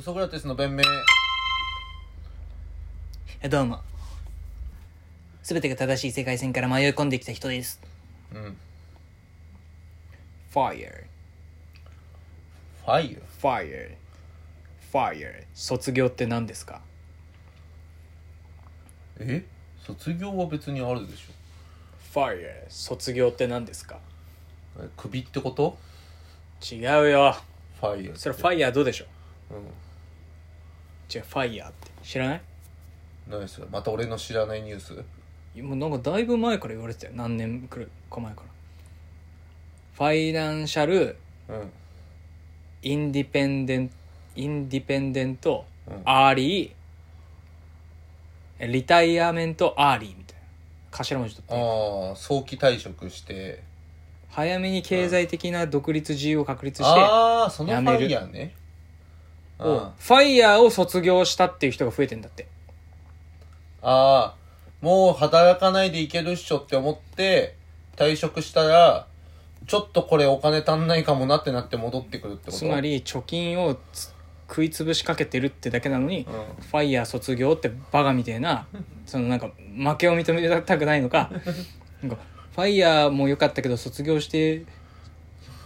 ソクラテスの弁明えどうも。すべてが正しい世界線から迷い込んできた人です。うん。Fire, ファイヤ fire, fire. 卒業って何ですか？え？卒業は別にあるでし ?Fire, 卒業って何ですか？ょえ首ってこと？違うよ。ファイヤーそれ Fire どうでしょう？違う、Fire って。知らない？ん何それ？また俺の知らないニュース？もうなんかだいぶ前から言われてたよ。何年くらいか前から。 financial、うん independent、independent、うん early、retirement early みたいな。頭文字取って。ああ早期退職して早めに経済的な独立自由を確立して、ああそのフやめるァイヤーねをあファイヤーを卒業したっていう人が増えてんだって。あーもう働かないでいけるっしょって思って退職したらちょっとこれお金足んないかもなってなって戻ってくるってこと？つまり貯金をつ食い潰しかけてるってだけなのに、うファイヤー卒業ってバカみたいな、そのなんか負けを認めたくないのか、なんかファイヤーも良かったけど卒業して、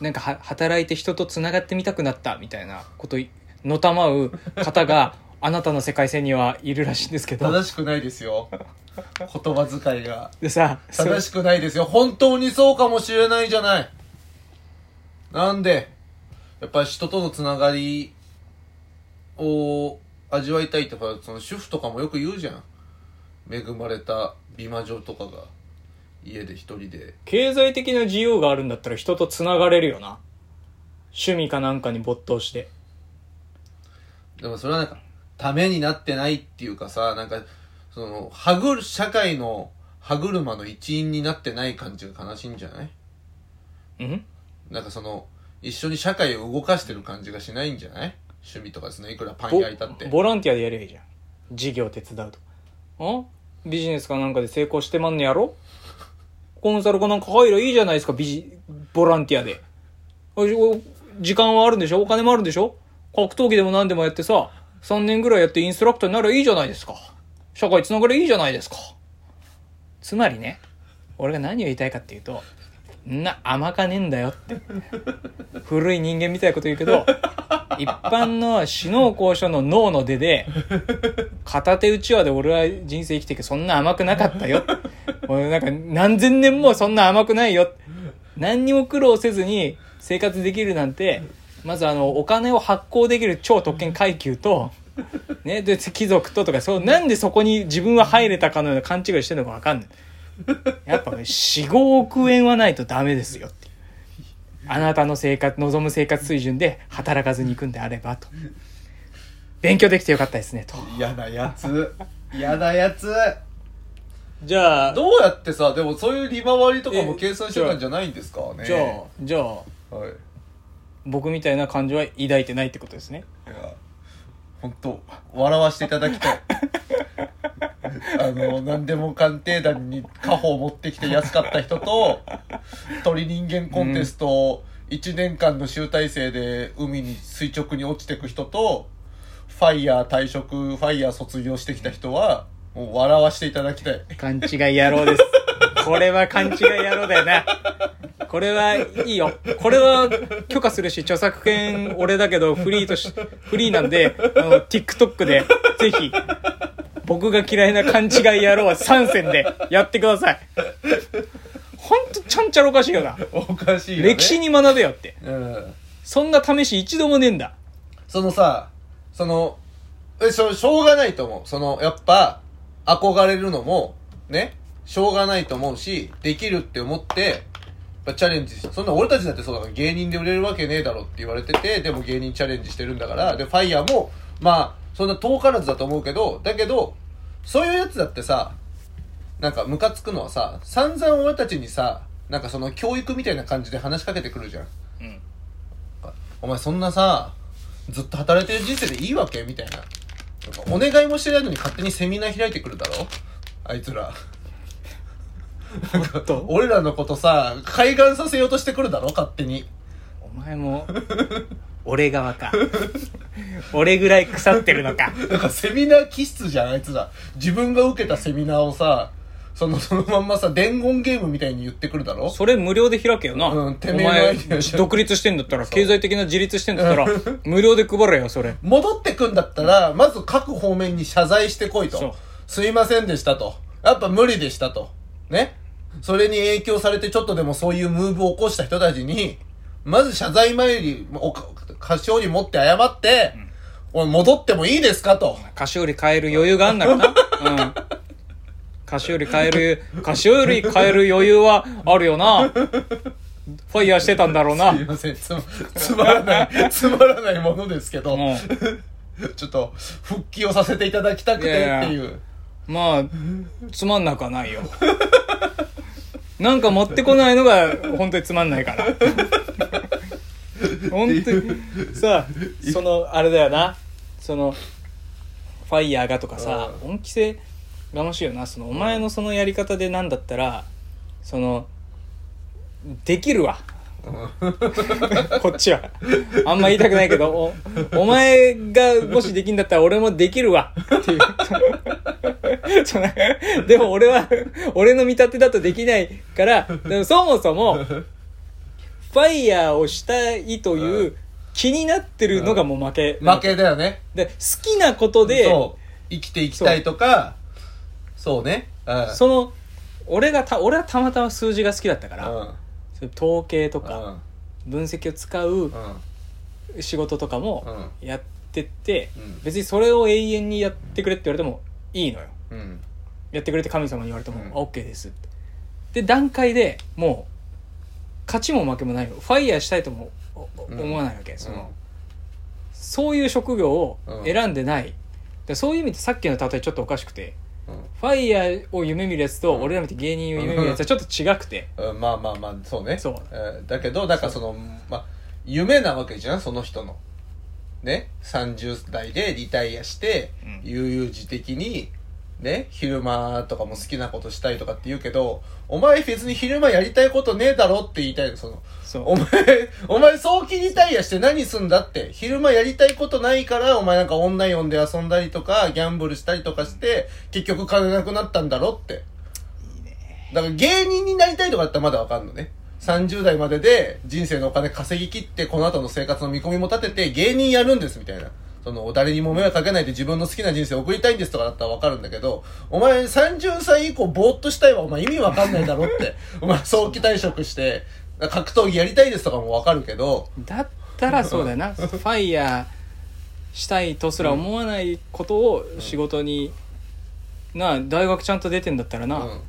なんかは働いて人と繋がってみたくなったみたいなこといのたまう方が あなたの世界線にはいるらしいんですけど、正しくないですよ。言葉遣いが。でさ、そ正しくないですよ。本当にそうかもしれないじゃない。なんでやっぱり人とのつながりを味わいたいってほらその主婦とかもよく言うじゃん。恵まれた美魔女とかが家で一人で。経済的な自由があるんだったら人と繋がれるよな。趣味かなんかに没頭して。でもそれはなんかためになってないっていうかさなんかその歯ぐる社会の歯車の一員になってない感じが悲しいんじゃない？うん？なんかその一緒に社会を動かしてる感じがしないんじゃない？趣味とかですね。いくらパンボ焼いたって。ボランティアでやればいいじゃん。事業手伝うとあ？ビジネスかなんかで成功してまんのやろ？コンサルかなんか入りゃいいじゃないですかビジボランティアで。時間はあるんでしょ？お金もあるんでしょ？格闘技でも何でもやってさ3年ぐらいやってインストラクターになればいいじゃないですか。社会つながれいいじゃないですか。つまりね俺が何を言いたいかっていうとんな甘かねえんだよって。古い人間みたいなこと言うけど一般の死の交渉の脳の出で片手打ち輪で俺は人生生きていくそんな甘くなかったよ。俺なんか何千年もそんな甘くないよ。何にも苦労せずに生活できるなんてまずあのお金を発行できる超特権階級と ねで貴族ととかそうなんでそこに自分は入れたかのような勘違いしてるのか分かんない。やっぱね45億円はないとダメですよってあなたの生活望む生活水準で働かずに行くんであればと。勉強できてよかったですねと。嫌なやつ。嫌なやつ。じゃあどうやってさでもそういう利回りとかも計算してたんじゃないんですかね。じゃあじゃあはい僕みたいな感情は抱いてないってことですね。いや本当笑わせていただきたい。あの何でも鑑定団に家宝を持ってきて安かった人と鳥人間コンテストを1年間の集大成で海に垂直に落ちてく人とファイヤー退職ファイヤー卒業してきた人はもう笑わせていただきたい。勘違い野郎です。これは勘違い野郎だよなこれはいいよ。これは許可するし著作権俺だけどフリーとしフリーなんであの TikTok でぜひ僕が嫌いな勘違い野郎は参戦でやってください。ほんとちゃんちゃらおかしいよな。おかしいよ、ね、歴史に学べよって。うん。そんな試し一度もねえんだ。そのさ、その、え、しょ、しょうがないと思う。その、やっぱ、憧れるのも、ね、しょうがないと思うし、できるって思って、ぱチャレンジし、そんな俺たちだってそうだから芸人で売れるわけねえだろって言われてて、でも芸人チャレンジしてるんだから、で、ファイヤーも、まあ、そんな遠からずだと思うけど、だけど、そういうやつだってさ、なんかムカつくのはさ、散々俺たちにさ、なんかその教育みたいな感じで話しかけてくるじゃん。うんお前そんなさ、ずっと働いてる人生でいいわけみたいな。お願いもしてないのに勝手にセミナー開いてくるだろ？あいつら。なんかと俺らのことさ、開眼させようとしてくるだろ？勝手に。お前も俺側か。俺ぐらい腐ってるのか。なんかセミナー気質じゃんあいつら。自分が受けたセミナーをさその そのまんまさ伝言ゲームみたいに言ってくるだろ？それ無料で開けよな、うんておめえのア前イデアじゃん。独立してんだったら経済的な自立してんだったら 無料で配れよそれ。戻ってくんだったらまず各方面に謝罪してこいそう。とすいませんでしたと。やっぱ無理でしたと。ね？それに影響されてちょっとでもそういうムーブを起こした人たちにまず謝罪参りおか菓子折り持って謝って、おい戻ってもいいですかと。菓子折り買える余裕があんならな。うん。菓子折り買える菓子折り買える余裕はあるよな。ファイヤーしてたんだろうな。すいません。つつまらないつまらないものですけど、うん。ちょっと復帰をさせていただきたくてっていう。いやいや。まあつまんなくはないよ なんか持ってこないのが本当につまんないから。本当に。さそのあれだよな。そのファイヤーがとかさう恩着せがましいよな。そのお前のそのやり方でなんだったらそのできるわ こっちは。あんま言いたくないけどおお前がもしできんだったら俺もできるわ。っていう。そのでも俺は俺の見立てだとできないからでもそもそもファイヤーをしたいという気になってるのがもう負け、負けだよね。で好きなことで生きていきたいとかそうね。うん。その俺がた俺はたまたま数字が好きだったから、うん統計とうかん。分析を使ううん。仕事とかもうん。やってって、うん。別にそれを永遠にやってくれって言われてもいいのよ。うん。やってくれって神様に言われても、うん。あ OK ですって。で段階でもう勝ちも負けもないよファイヤーしたいともおおうん。思わないわけ、そのそういう職業を選んでない、でそういう意味でさっきの例えちょっとおかしくてファイヤーを夢見るやつと、うん。俺らみたいに芸人を夢見るやつはちょっと違くて、うんうんまあまあまあそうね。そう。えーだけどだからそのまあ夢なわけじゃんその人の。ね？30代でリタイアしてうん。悠々自適にね昼間とかも好きなことしたいとかって言うけどお前別に昼間やりたいことねえだろって言いたいのそのそうお前、お前早期リタイアして何すんだって。昼間やりたいことないから、お前なんか女呼んで遊んだりとか、ギャンブルしたりとかして、結局金なくなったんだろって。だから芸人になりたいとかだったらまだわかんのね。30代までで人生のお金稼ぎ切って、この後の生活の見込みも立てて、芸人やるんですみたいな。その、誰にも迷惑かけないで自分の好きな人生を送りたいんですとかだったらわかるんだけど、お前30歳以降ぼーっとしたいわ、お前意味わかんないだろって。お前早期退職して、格闘技やりたいですとかもわかるけど、だったらそうだよな ファイヤーしたいとすら思わないことを仕事に、なあ大学ちゃんと出てんだったらな、うん。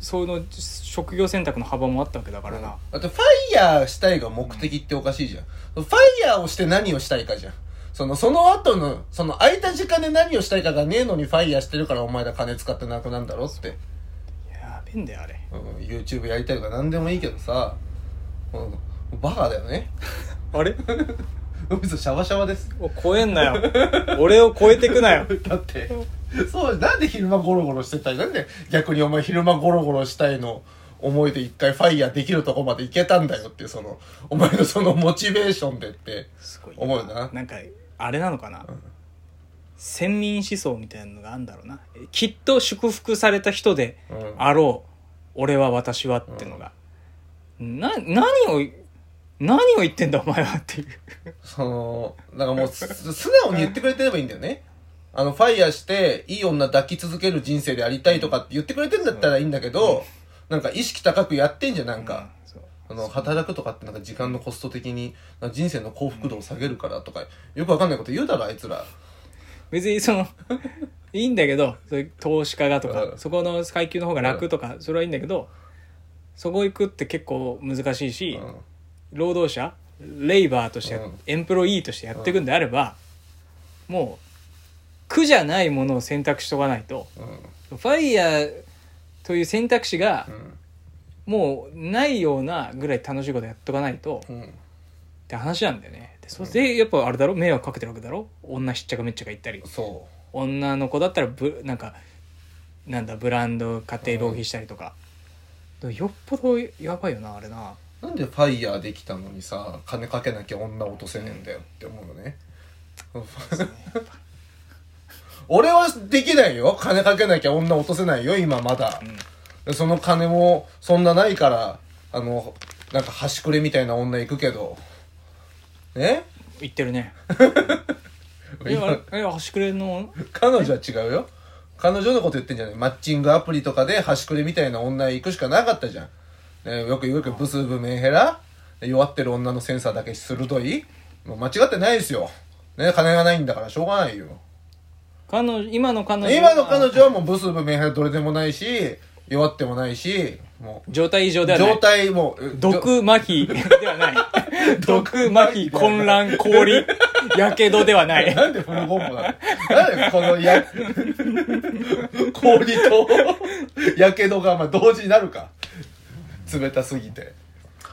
その職業選択の幅もあったわけだからな、だってファイヤーしたいが目的っておかしいじゃん。ファイヤーをして何をしたいかじゃん。その、その後の、その空いた時間で何をしたいかがねえのにファイヤーしてるからお前ら金使ってなくなんだろって。やべえんだよあれうん、YouTube やりたいとか何でもいいけどさ、うん、バカだよね。あれ？嘘、シャワシャワです。お超えんなよ俺を超えてくなよ だって、そう、なんで昼間ゴロゴロしてたい？なんで逆にお前昼間ゴロゴロしたいの？思いで一回ファイヤーできるとこまで行けたんだよってその、お前のそのモチベーションでってすごい思うよな。なんかあれなのかな、先民思想みたいなのがあるんだろうな。きっと祝福された人でうん。あろう、俺は私はってのが、な何を何を言ってんだお前はっていう。その、なんかもうす、素直に言ってくれてればいいんだよね。あの、ファイヤーして、いい女抱き続ける人生でありたいとかって言ってくれてんだったらいいんだけど、なんか意識高くやってんじゃん、なんか。あの、働くとかってなんか時間のコスト的に、人生の幸福度を下げるからとか、よくわかんないこと言うだろ、あいつら。別にその いいんだけどそういう投資家がとか、うんそこの階級の方が楽とか、それはいいんだけどそこ行くって結構難しいし、うん労働者レイバーとして、うんエンプロイーとしてやっていくんであれば、もう苦じゃないものを選択しとかないとうん。ファイヤーという選択肢がうん。もうないようなぐらい楽しいことやっとかないとっうん。て話なんだよね。でそれでやっぱあれだろ？迷惑かけてるわけだろ？女しっちゃかめっちゃか言ったり。そ女の子だったらブなんかなんだブランド買って浪費したりとか、でもよっぽどやばいよなあれな。なんでファイヤーできたのにさ金かけなきゃ女落とせねえんだよって思うのね。俺はできないよ。金かけなきゃ女落とせないよ今まだ、でその金もそんなないからあのなんか端くれみたいな女行くけど。ね言ってるね。え今あれ？え端くれの？彼女は違うよ。彼女のこと言ってんじゃない？マッチングアプリとかで端くれみたいな女行くしかなかったじゃん、ね、よく言うけどブスブメンヘラ？弱ってる女のセンサーだけ鋭い？もう間違ってないですよ、ね、金がないんだからしょうがないよ。彼女今の彼女今の彼女はもうブスブメンヘラどれでもないし弱ってもないしも状態異常でうはない状態もう毒麻痺ではない 毒麻痺混乱氷やけどではないなんでフルコンボなの？なんでこのや、氷と、やけどがまあ同時になるか。冷たすぎて。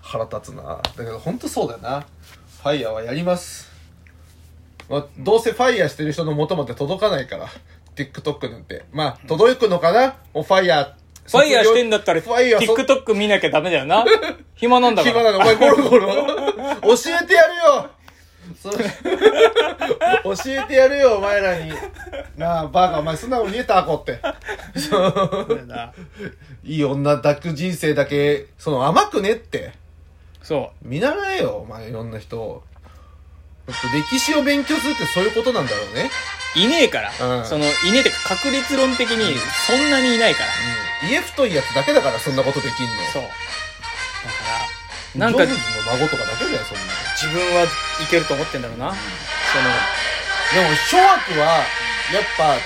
腹立つな。だけど本当そうだよな。ファイヤーはやります。まあ、どうせファイヤーしてる人の元まで届かないから。TikTok なんて。まあ、届くのかな？もうファイヤー。ファイヤーしてんだったらファイヤーそ TikTok 見なきゃダメだよな 暇なんだから暇なの。お前ゴロゴロ。教えてやるよそ 教えてやるよ、お前らに。なあ、バカ、お前素直に言えた、アコって。そういい女抱く人生だけ、その甘くねって。そ見習えよ、お前、いろんな人歴史を勉強するってそういうことなんだろうね。ういねえから、うんそのいねえってか確率論的にそんなにいないから、うん。家太いやつだけだから、そんなことできんの。そうだからなんかジョブズの孫とかだけだよ、そんなの。自分はいけると思ってんだろうな、でも、諸悪は、やっぱ、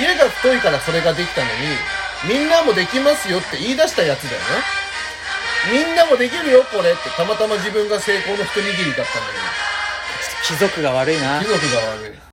家が太いからそれができたのに、みんなもできますよって言い出したやつだよね。みんなもできるよ、これって。たまたま自分が成功の一握りだったのに。貴族が悪いな貴族が悪い。